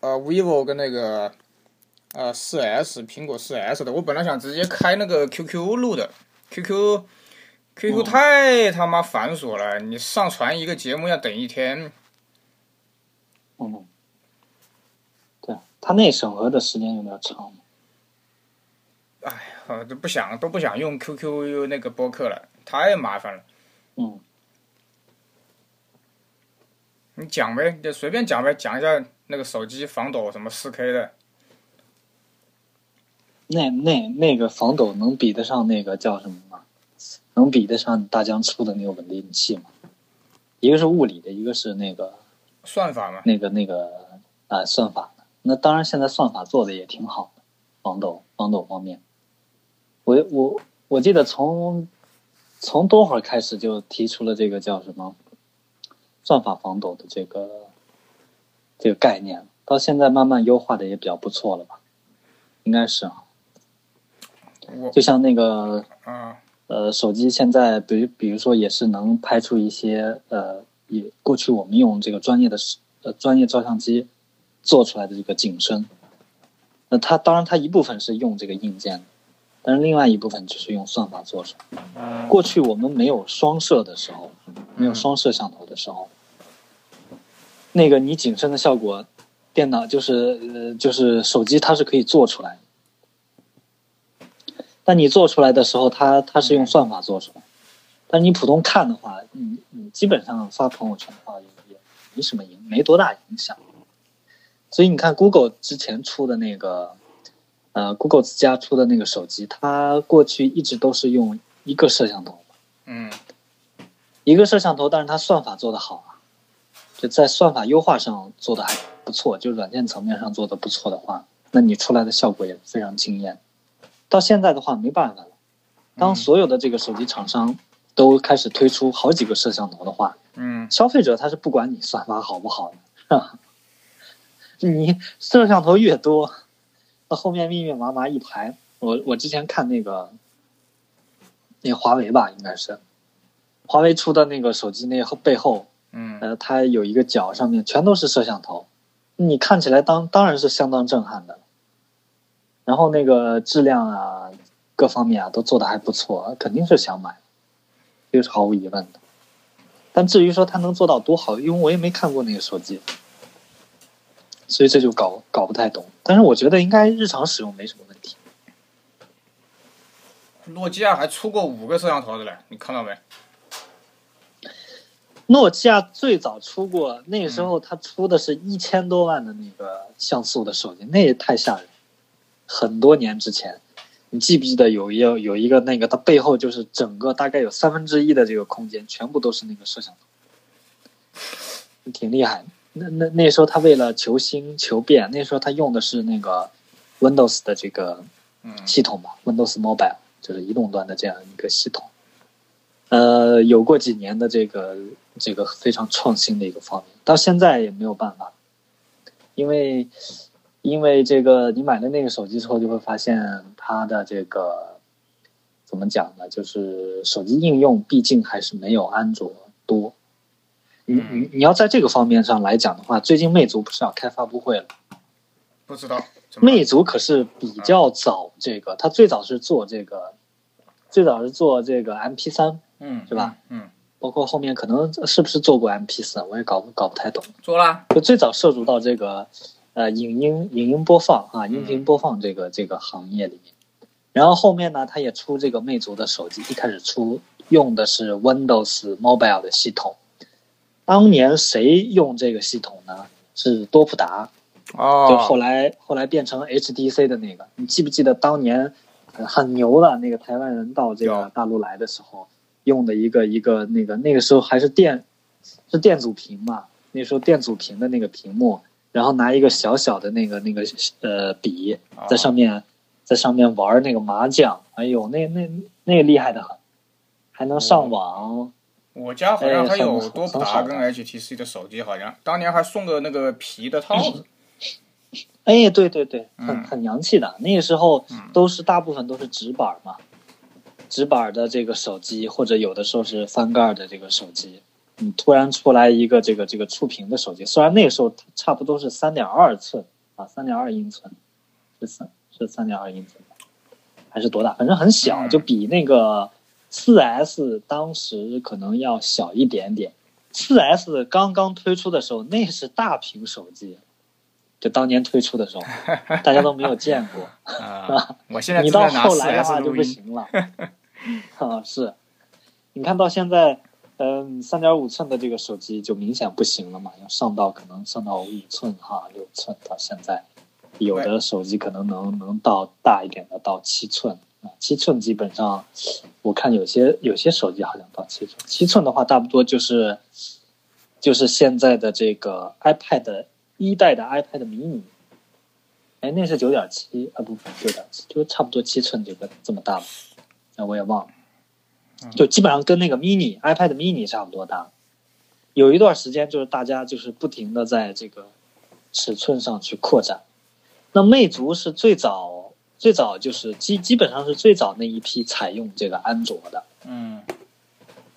呃 vivo 跟那个呃四 S 苹果四 S 的，我本来想直接开那个 QQ 录的，QQ QQ 太他妈繁琐了，你上传一个节目要等一天。嗯，对，他那审核的时间有点长。哎呀，都不想都不想用 QQ 那个播客了，太麻烦了。嗯。你讲呗，就随便讲呗，讲一下那个手机防抖什么四 K 的。那那那个防抖能比得上那个叫什么吗？能比得上大疆出的那个稳定器吗？一个是物理的，一个是那个算法嘛。那个那个啊，算法的。那当然，现在算法做的也挺好的，防抖防抖方面。我我我记得从从多会儿开始就提出了这个叫什么？算法防抖的这个这个概念，到现在慢慢优化的也比较不错了吧？应该是啊。就像那个呃，手机现在，比如比如说，也是能拍出一些呃，也过去我们用这个专业的呃专业照相机做出来的这个景深。那它当然，它一部分是用这个硬件，但是另外一部分就是用算法做出来。过去我们没有双摄的时候，没有双摄像头的时候。那个你景深的效果，电脑就是呃就是手机它是可以做出来，但你做出来的时候，它它是用算法做出来，但你普通看的话，你你基本上发朋友圈的话也也没什么影，没多大影响。所以你看，Google 之前出的那个，呃，Google 自家出的那个手机，它过去一直都是用一个摄像头，嗯，一个摄像头，但是它算法做的好。就在算法优化上做的还不错，就软件层面上做的不错的话，那你出来的效果也非常惊艳。到现在的话没办法了，当所有的这个手机厂商都开始推出好几个摄像头的话，嗯，消费者他是不管你算法好不好的，是吧？你摄像头越多，那后面密密麻麻一排。我我之前看那个，那华为吧，应该是华为出的那个手机，那后背后。嗯，呃，它有一个角上面全都是摄像头，你看起来当当然是相当震撼的。然后那个质量啊，各方面啊都做的还不错，肯定是想买，这是毫无疑问的。但至于说它能做到多好，因为我也没看过那个手机，所以这就搞搞不太懂。但是我觉得应该日常使用没什么问题。诺基亚还出过五个摄像头的嘞，你看到没？诺基亚最早出过，那时候它出的是一千多万的那个像素的手机，那也太吓人。很多年之前，你记不记得有一有一个那个，它背后就是整个大概有三分之一的这个空间，全部都是那个摄像头，挺厉害。那那那时候他为了求新求变，那时候他用的是那个 Windows 的这个系统吧，Windows Mobile 就是移动端的这样一个系统。呃，有过几年的这个这个非常创新的一个方面，到现在也没有办法，因为因为这个你买了那个手机之后，就会发现它的这个怎么讲呢？就是手机应用毕竟还是没有安卓多。你你你要在这个方面上来讲的话，最近魅族不是要开发布会了？不知道，魅族可是比较早，这个它最早是做这个，最早是做这个 M P 三。嗯，是吧？嗯，包括后面可能是不是做过 M P 四，我也搞搞不太懂。做了，就最早涉足到这个呃影音影音播放啊，音频播放这个这个行业里面。然后后面呢，他也出这个魅族的手机，一开始出用的是 Windows Mobile 的系统。当年谁用这个系统呢？是多普达。哦。就后来后来变成 H T C 的那个，你记不记得当年很牛的那个台湾人到这个大陆来的时候？用的一个一个那个那个时候还是电，是电阻屏嘛？那时候电阻屏的那个屏幕，然后拿一个小小的那个那个呃笔在上面，在上面玩那个麻将。哎呦，那那那个厉害的很，还能上网。我家好像还有多普达跟 HTC 的手机，好像当年还送个那个皮的套子。哎，对对对，很很洋气的。那个时候都是大部分都是直板嘛。直板的这个手机，或者有的时候是翻盖的这个手机，你突然出来一个这个这个触屏的手机，虽然那个时候差不多是三点二寸啊，三点二英寸，是三是三点二英寸，还是多大？反正很小，就比那个四 S 当时可能要小一点点。四 S 刚刚推出的时候，那是大屏手机，就当年推出的时候，大家都没有见过。啊，我现在 你到后来的话就不行了。啊，是，你看到现在，嗯，三点五寸的这个手机就明显不行了嘛，要上到可能上到五寸哈，六寸到现在，有的手机可能能能到大一点的到七寸啊，七寸基本上，我看有些有些手机好像到七寸，七寸的话差不多就是就是现在的这个 iPad 一代的 iPad mini，哎，那是九点七啊，不九点七，就差不多七寸这个这么大了。我也忘了，就基本上跟那个 mini iPad mini 差不多大。有一段时间就是大家就是不停的在这个尺寸上去扩展。那魅族是最早最早就是基基本上是最早那一批采用这个安卓的。嗯，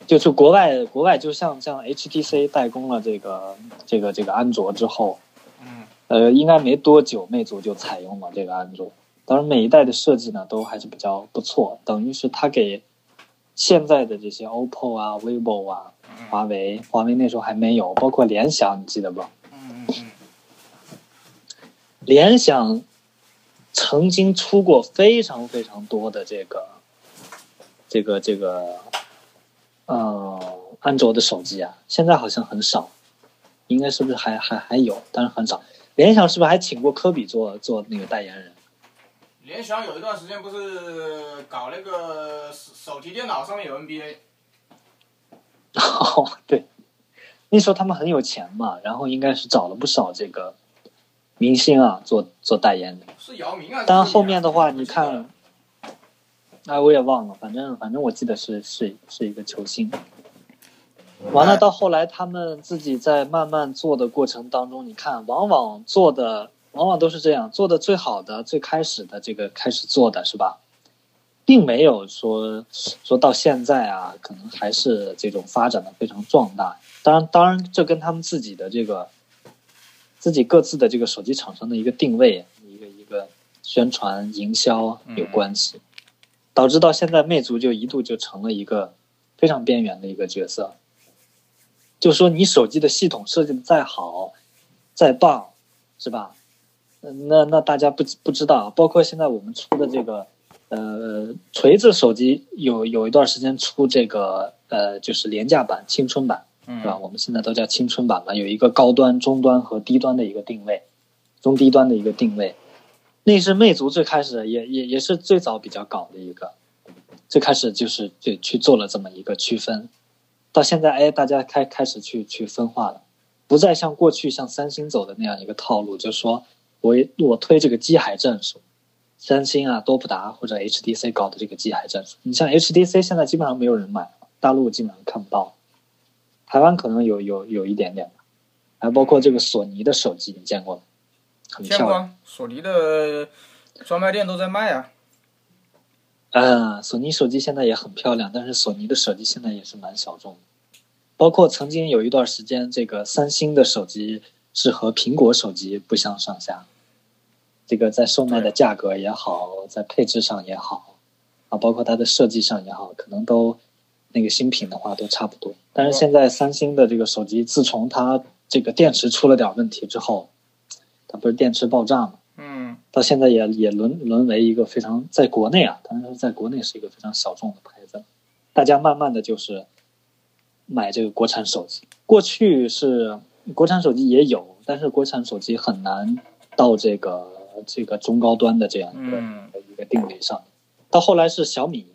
就是国外国外就像像 HTC 代工了这个这个这个安卓之后，嗯，呃，应该没多久魅族就采用了这个安卓。当然，每一代的设计呢都还是比较不错，等于是它给现在的这些 OPPO 啊、vivo 啊、华为，华为那时候还没有，包括联想，你记得不？联想曾经出过非常非常多的这个、这个、这个，呃，安卓的手机啊，现在好像很少，应该是不是还还还有，但是很少。联想是不是还请过科比做做那个代言人？联想有一段时间不是搞那个手手提电脑上面有 NBA。哦，对，那时候他们很有钱嘛，然后应该是找了不少这个明星啊做做代言的。是姚明啊。但后面的话，你看，哎，我也忘了，反正反正我记得是是是一个球星。完了，到后来他们自己在慢慢做的过程当中，你看，往往做的。往往都是这样做的最好的最开始的这个开始做的是吧，并没有说说到现在啊，可能还是这种发展的非常壮大。当然，当然这跟他们自己的这个自己各自的这个手机厂商的一个定位、一个一个宣传营销有关系，导致到现在魅族就一度就成了一个非常边缘的一个角色。就说你手机的系统设计的再好、再棒，是吧？那那大家不不知道，包括现在我们出的这个，呃，锤子手机有有一段时间出这个，呃，就是廉价版、青春版，是吧？我们现在都叫青春版嘛，有一个高端、中端和低端的一个定位，中低端的一个定位。那是魅族最开始也也也是最早比较搞的一个，最开始就是就去做了这么一个区分，到现在哎，大家开开始去去分化了，不再像过去像三星走的那样一个套路，就是说。我我推这个机海战术，三星啊、多普达或者 HTC 搞的这个机海战术，你像 HTC 现在基本上没有人买，大陆基本上看不到，台湾可能有有有一点点吧，还包括这个索尼的手机，你见过吗？见过，索尼的专卖店都在卖啊。嗯，索尼手机现在也很漂亮，但是索尼的手机现在也是蛮小众的，包括曾经有一段时间，这个三星的手机是和苹果手机不相上下。这个在售卖的价格也好，在配置上也好，啊，包括它的设计上也好，可能都那个新品的话都差不多。但是现在三星的这个手机，自从它这个电池出了点问题之后，它不是电池爆炸嘛？嗯。到现在也也沦沦为一个非常在国内啊，当然是在国内是一个非常小众的牌子。大家慢慢的就是买这个国产手机。过去是国产手机也有，但是国产手机很难到这个。这个中高端的这样一个一个定位上，到后来是小米，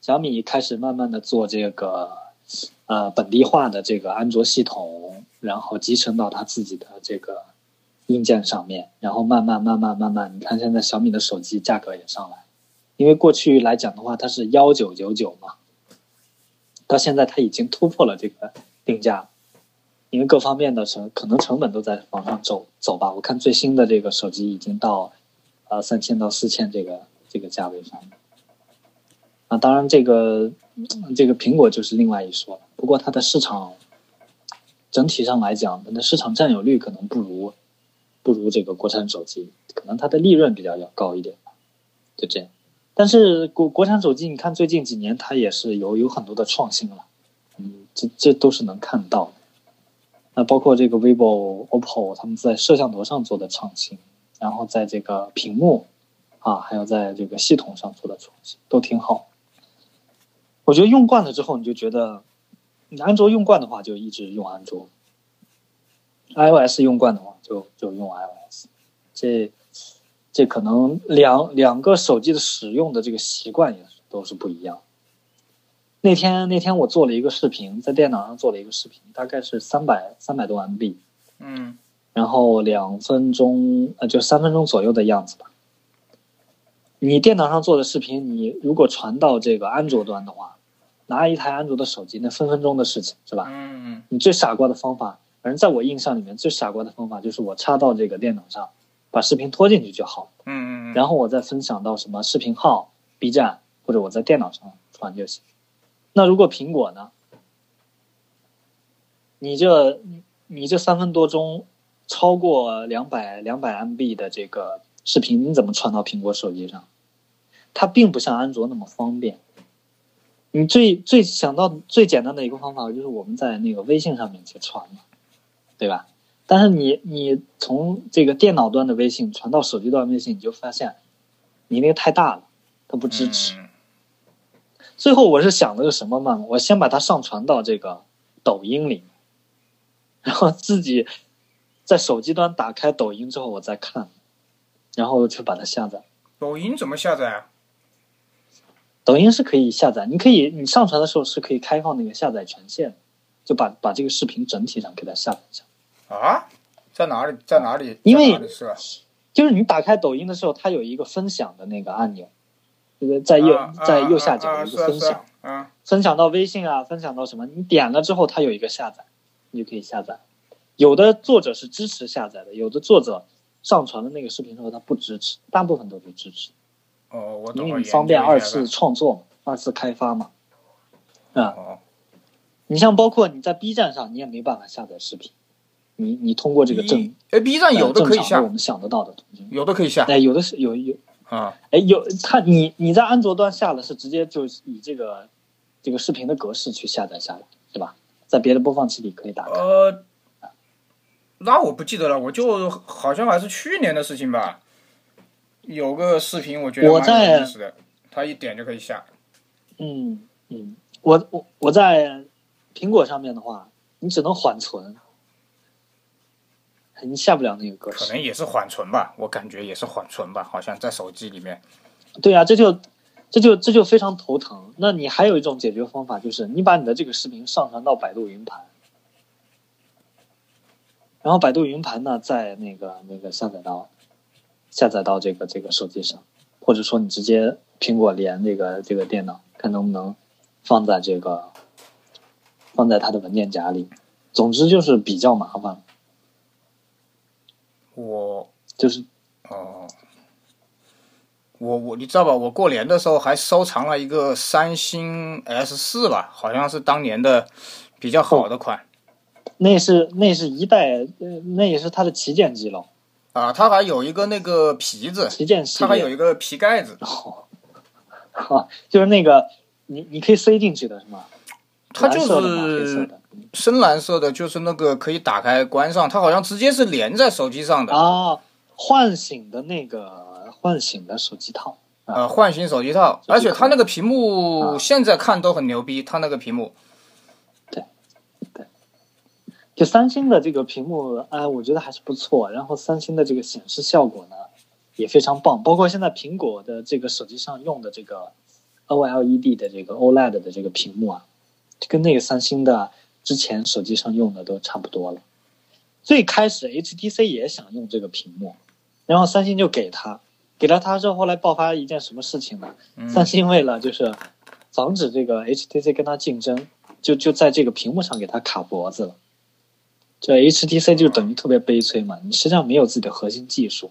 小米开始慢慢的做这个呃本地化的这个安卓系统，然后集成到它自己的这个硬件上面，然后慢慢慢慢慢慢，你看现在小米的手机价格也上来，因为过去来讲的话它是幺九九九嘛，到现在它已经突破了这个定价。因为各方面的成可能成本都在往上走走吧，我看最新的这个手机已经到，呃三千到四千这个这个价位上。啊，当然这个这个苹果就是另外一说了。不过它的市场整体上来讲，它的市场占有率可能不如不如这个国产手机，可能它的利润比较要高一点，就这样。但是国国产手机，你看最近几年它也是有有很多的创新了，嗯，这这都是能看到的。那包括这个 vivo、OPPO 他们在摄像头上做的创新，然后在这个屏幕啊，还有在这个系统上做的创新，都挺好。我觉得用惯了之后，你就觉得你安卓用惯的话，就一直用安卓；iOS 用惯的话，就就用 iOS。这这可能两两个手机的使用的这个习惯也都是不一样。那天那天我做了一个视频，在电脑上做了一个视频，大概是三百三百多 MB，嗯然后两分钟呃就三分钟左右的样子吧。你电脑上做的视频，你如果传到这个安卓端的话，拿一台安卓的手机，那分分钟的事情是吧？嗯你最傻瓜的方法，反正在我印象里面最傻瓜的方法就是我插到这个电脑上，把视频拖进去就好，嗯嗯，然后我再分享到什么视频号、B 站或者我在电脑上传就行。那如果苹果呢？你这你这三分多钟超过两百两百 MB 的这个视频，你怎么传到苹果手机上？它并不像安卓那么方便。你最最想到最简单的一个方法就是我们在那个微信上面去传嘛，对吧？但是你你从这个电脑端的微信传到手机端微信，你就发现你那个太大了，它不支持。嗯最后我是想了个什么嘛？我先把它上传到这个抖音里，然后自己在手机端打开抖音之后我再看，然后去把它下载。抖音怎么下载啊？抖音是可以下载，你可以你上传的时候是可以开放那个下载权限，就把把这个视频整体上给它下载下。啊？在哪里？在哪里？因为？就是你打开抖音的时候，它有一个分享的那个按钮，这个在右、啊在右下啊角有一个分享分享到微信啊，分享到什么？你点了之后，它有一个下载，你就可以下载。有的作者是支持下载的，有的作者上传的那个视频之后，他不支持，大部分都是支持，哦，我因懂了。为你方便二次次。创作嘛，二次开发嘛。啊，哦，你像包括你在 B 站上，你也没办法下载视频，你你通过这个正哎，B 站有的可以下我，们想得到的途径，有的可以下哎，有的是有有啊。哎，有它你你在安卓端下了是直接就以这个这个视频的格式去下载下来，对吧？在别的播放器里可以打开。呃，那我不记得了，我就好像还是去年的事情吧。有个视频，我觉得蛮我在有意思的，他一点就可以下。嗯嗯，我我我在苹果上面的话，你只能缓存，你下不了那个格式。可能也是缓存吧，我感觉也是缓存吧，好像在手机里面。对啊，这就这就这就非常头疼。那你还有一种解决方法，就是你把你的这个视频上传到百度云盘，然后百度云盘呢，再那个那个下载到下载到这个这个手机上，或者说你直接苹果连这个这个电脑，看能不能放在这个放在它的文件夹里。总之就是比较麻烦，我就是哦，我我你知道吧？我过年的时候还收藏了一个三星 S 四吧，好像是当年的比较好的款那是那是一代，呃，那也是它的旗舰机了，啊。它还有一个那个皮子，旗舰它还有。一个皮盖子，哦，啊，就是那个你你可以塞进去的是吗？它就是的。深蓝色的，就是那个可以打开关上，它好像直接是连在手机上的。啊，唤醒的那个唤醒的手机套。呃，唤醒手机套，而且它那个屏幕啊现在看都很牛逼，它那个屏幕对，对就三星的这个屏幕，哎，我觉得还是不错。然后三星的这个显示效果呢，也非常棒。包括现在苹果的这个手机上用的这个 OLED 的这个 OLED 的这个屏幕啊，就跟那个三星的之前手机上用的都差不多了。最开始 HTC 也想用这个屏幕，然后三星就给他，给了他之后，后来爆发一件什么事情呢？嗯三星为了就是防止这个 HTC 跟他竞争，就就在这个屏幕上给他卡脖子了。这 HTC 就等于特别悲催嘛，你实际上没有自己的核心技术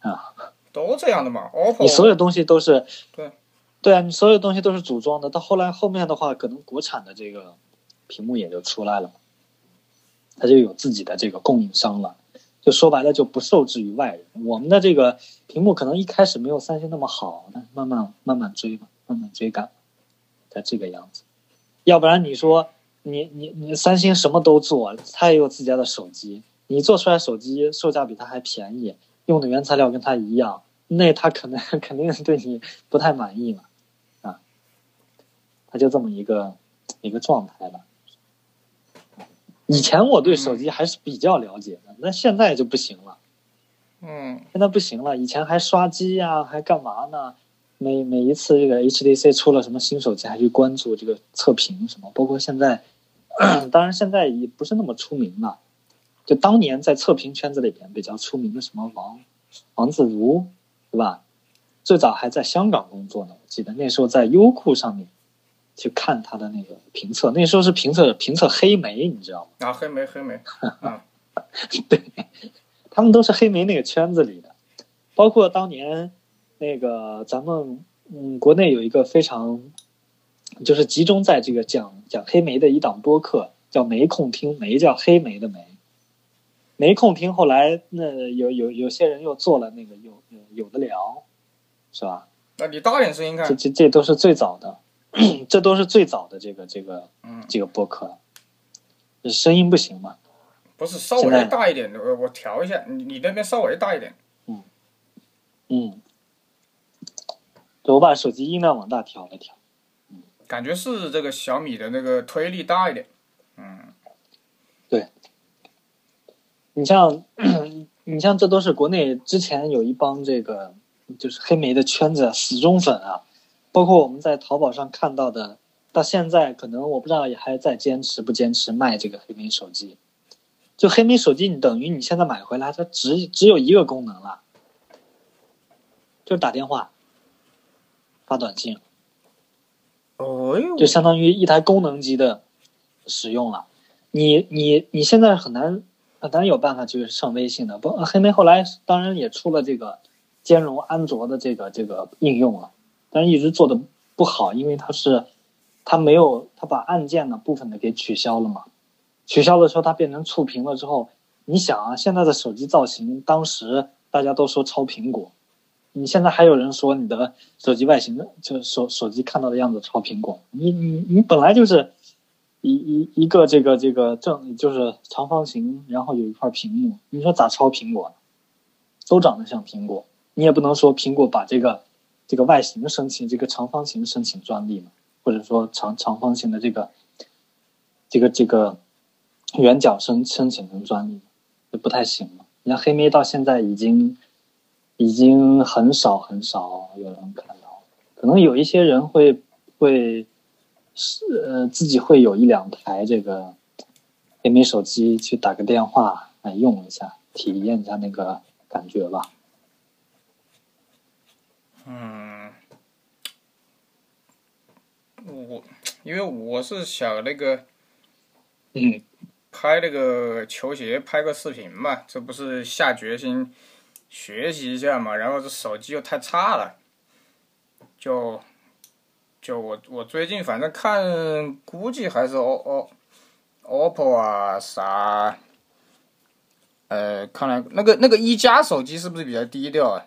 啊，都这样的嘛。OPPO 你所有东西都是对对啊，你所有东西都是组装的。到后来后面的话，可能国产的这个屏幕也就出来了，它就有自己的这个供应商了。就说白了，就不受制于外人。我们的这个屏幕可能一开始没有三星那么好，但慢慢慢慢追嘛，慢慢追赶，才这个样子。要不然你说你你你三星什么都做，它也有自家的手机，你做出来手机售价比它还便宜，用的原材料跟它一样，那他可能 肯定是对你不太满意嘛，啊，他就这么一个一个状态了。以前我对手机还是比较了解的，那现在就不行了。嗯，现在不行了。以前还刷机呀，还干嘛呢？每每一次这个 HTC 出了什么新手机，还去关注这个测评什么。包括现在，当然现在也不是那么出名了。就当年在测评圈子里边比较出名的什么王王自如，对吧？最早还在香港工作呢，我记得那时候在优酷上面。去看他的那个评测，那时候是评测评测黑莓，你知道吗？啊，黑莓，黑莓，啊，对，他们都是黑莓那个圈子里的，包括当年那个咱们嗯国内有一个非常，就是集中在这个讲讲黑莓的一档播客，叫没空听，没叫黑莓的没。没空听后来那有有有些人又做了那个有有的聊，是吧？那你大点声音看，这这这都是最早的。这都是最早的这个这个嗯这个播客，声音不行吗？不是稍微大一点，我我调一下，你你那边稍微大一点。嗯嗯，我把手机音量往大调了调。嗯，感觉是这个小米的那个推力大一点。嗯，对。你像你像这都是国内之前有一帮这个就是黑莓的圈子死忠粉啊。包括我们在淘宝上看到的，到现在可能我不知道也还在坚持不坚持卖这个黑莓手机。就黑莓手机，你等于你现在买回来，它只只有一个功能了，就是打电话、发短信。就相当于一台功能机的使用了。你你你现在很难很难有办法去上微信的。不，黑莓后来当然也出了这个兼容安卓的这个这个应用了。但一直做的不好，因为它是，它没有，它把按键的部分的给取消了嘛。取消了之后，它变成触屏了之后，你想啊，现在的手机造型，当时大家都说抄苹果，你现在还有人说你的手机外形，就手手机看到的样子抄苹果。你你你本来就是一一一个这个这个正就是长方形，然后有一块屏幕，你说咋抄苹果？都长得像苹果，你也不能说苹果把这个。这个外形申请这个长方形申请专利嘛，或者说长长方形的这个这个这个圆角申申请成专利，就不太行了。你看黑莓到现在已经已经很少很少有人看到，可能有一些人会会是呃自己会有一两台这个黑莓手机去打个电话来用一下，体验一下那个感觉吧。嗯，我因为我是想那个，嗯，拍那个球鞋，拍个视频嘛，这不是下决心学习一下嘛？然后这手机又太差了，就就我我最近反正看，估计还是 O O OPPO 啊啥，呃，看来那个那个一加手机是不是比较低调啊？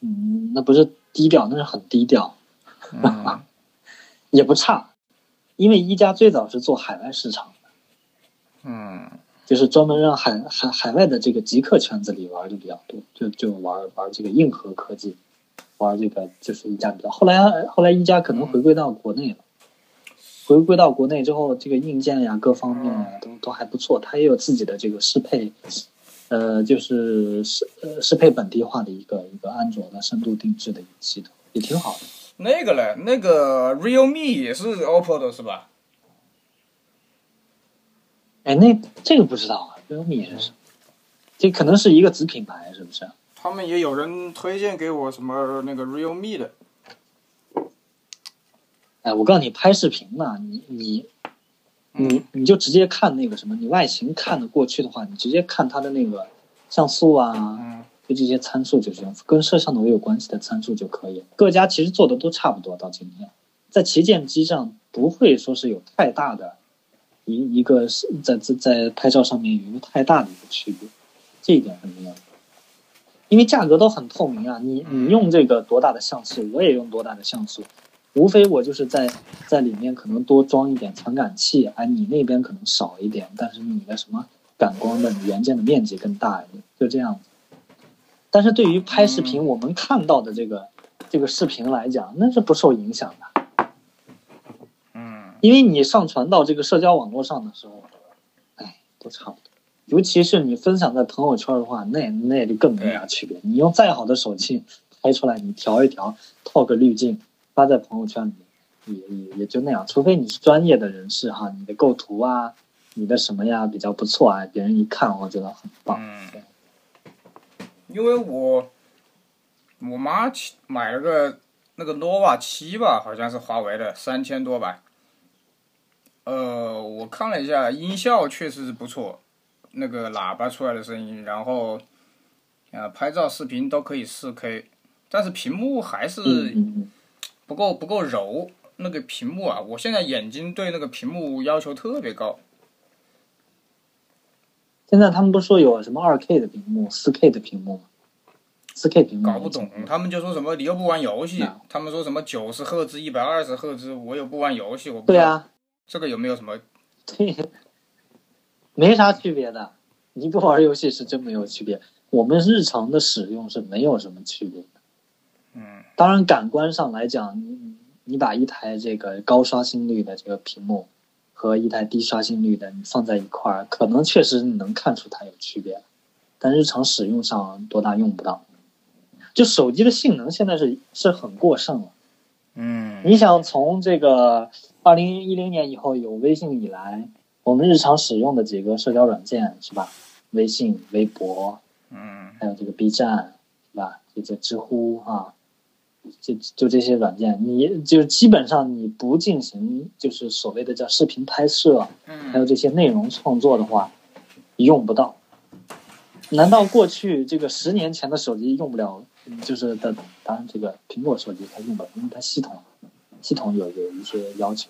嗯，那不是低调，那是很低调，嗯，也不差，因为一加最早是做海外市场的，嗯，就是专门让海海海外的这个极客圈子里玩的比较多，就就玩玩这个硬核科技，玩这个就是一加比较。后来后来一加可能回归到国内了，回归到国内之后，这个硬件呀各方面呀都都还不错，它也有自己的这个适配。呃，就是适呃适配本地化的一个一个安卓的深度定制的一个系统，也挺好的。那个嘞，那个 Realme 也是 OPPO 的是吧？哎，那这个不知道啊，Realme 是什么？这可能是一个子品牌，是不是？他们也有人推荐给我什么那个 Realme 的。哎，我告诉你，拍视频呢，你你。你你就直接看那个什么，你外形看得过去的话，你直接看它的那个像素啊，就这些参数就行，跟摄像头有关系的参数就可以。各家其实做的都差不多，到今天，在旗舰机上不会说是有太大的一一个是在在在拍照上面有一个太大的一个区别，这一点很重要。因为价格都很透明啊，你你用这个多大的像素，我也用多大的像素，无非我就是在在里面可能多装一点传感器，哎，你那边可能少一点，但是你的什么感光的元件的面积更大一点，就这样子。但是对于拍视频，我们看到的这个这个视频来讲，那是不受影响的，嗯因为你上传到这个社交网络上的时候，哎，都差不多。尤其是你分享在朋友圈的话，那那就更没啥区别。你用再好的手机拍出来，你调一调，套个滤镜，发在朋友圈里，也也也就那样。除非你是专业的人士哈，你的构图啊，你的什么呀比较不错啊，别人一看我觉得很棒。嗯，因为我我妈去买了个那个 nova 七吧，好像是华为的，三千多吧。呃，我看了一下，音效确实是不错，那个喇叭出来的声音，然后呃拍照、视频都可以四 K，但是屏幕还是不够不够柔。那个屏幕啊，我现在眼睛对那个屏幕要求特别高。现在他们不是说有什么二 K 的屏幕、四 K 的屏幕吗？四 K 屏幕搞不懂，他们就说什么你又不玩游戏，他们说什么九十赫兹、一百二十赫兹，我又不玩游戏，我不知道对啊，这个有没有什么？对，没啥区别的。你不玩游戏是真没有区别，我们日常的使用是没有什么区别的。嗯当然，感官上来讲，你你把一台这个高刷新率的这个屏幕和一台低刷新率的你放在一块儿，可能确实你能看出它有区别，但日常使用上多大用不到。就手机的性能现在是是很过剩了。嗯你想从这个二零一零年以后有微信以来，我们日常使用的几个社交软件是吧？微信、微博，嗯还有这个 B 站，是吧？这些知乎啊，就就这些软件，你就基本上你不进行就是所谓的叫视频拍摄，还有嗯这些内容创作的话，用不到。难道过去这个十年前的手机用不了？嗯就是的，当然这个苹果手机它用不了，因为它系统系统有有一些要求。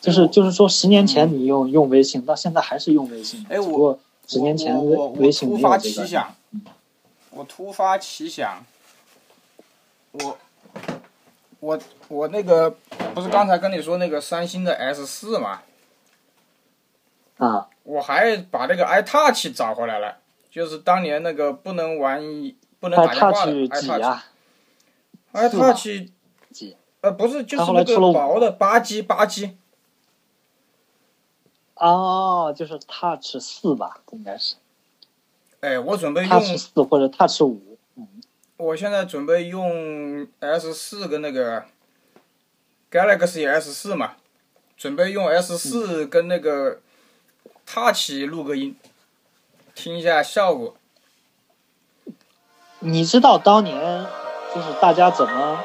就是就是说，十年前你用用微信，到现在还是用微信，哎我十年前微信突发没有这个。奇想，我突发奇想，我我我那个不是刚才跟你说那个三星的 S 四嘛，啊，我还把那个 iTouch 找回来了，就是当年那个不能玩不能打电话的 iTouch 几 iTouch。啊？iTouch 几？呃不是，就是那个薄的八 G 八 G，哦，就是 Touch 四吧，应该是哎，我准备用 Touch 四或者 Touch 五。我现在准备用 S 四跟那个 Galaxy S 四嘛，准备用 S 四跟那个 Touch 录个音，听一下效果。你知道当年就是大家怎么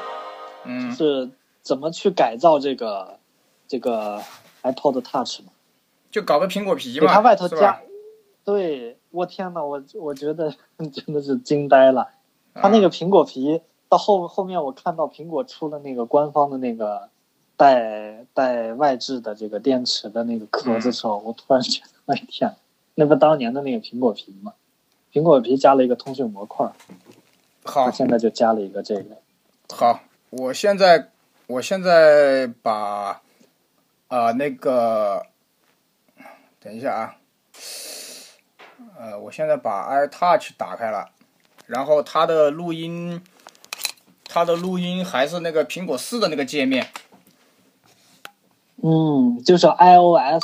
嗯，是怎么去改造这个这个 iPod Touch 吗？就搞个苹果皮给它嘛，外头加？，对我天呐，我我觉得 真的是惊呆了。它那啊个苹果皮到后后面，我看到苹果出了那个官方的那个带带外置的这个电池的那个壳子的时候，我突然觉得，哎天，那不当年的那个苹果皮吗？苹果皮加了一个通讯模块，好它现在就加了一个这个。好，我现在我现在把啊、那个，等一下啊，呃，我现在把 iTouch 打开了，然后它的录音，它的录音还是那个苹果四的那个界面，嗯，就是 iOS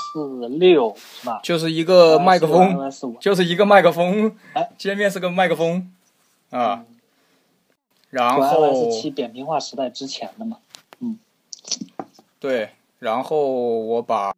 六是吧？就是一个麦克风。就是一个麦克风哎，界面是个麦克风啊，然后 iOS 七扁平化时代之前的嘛。嗯对，然后我把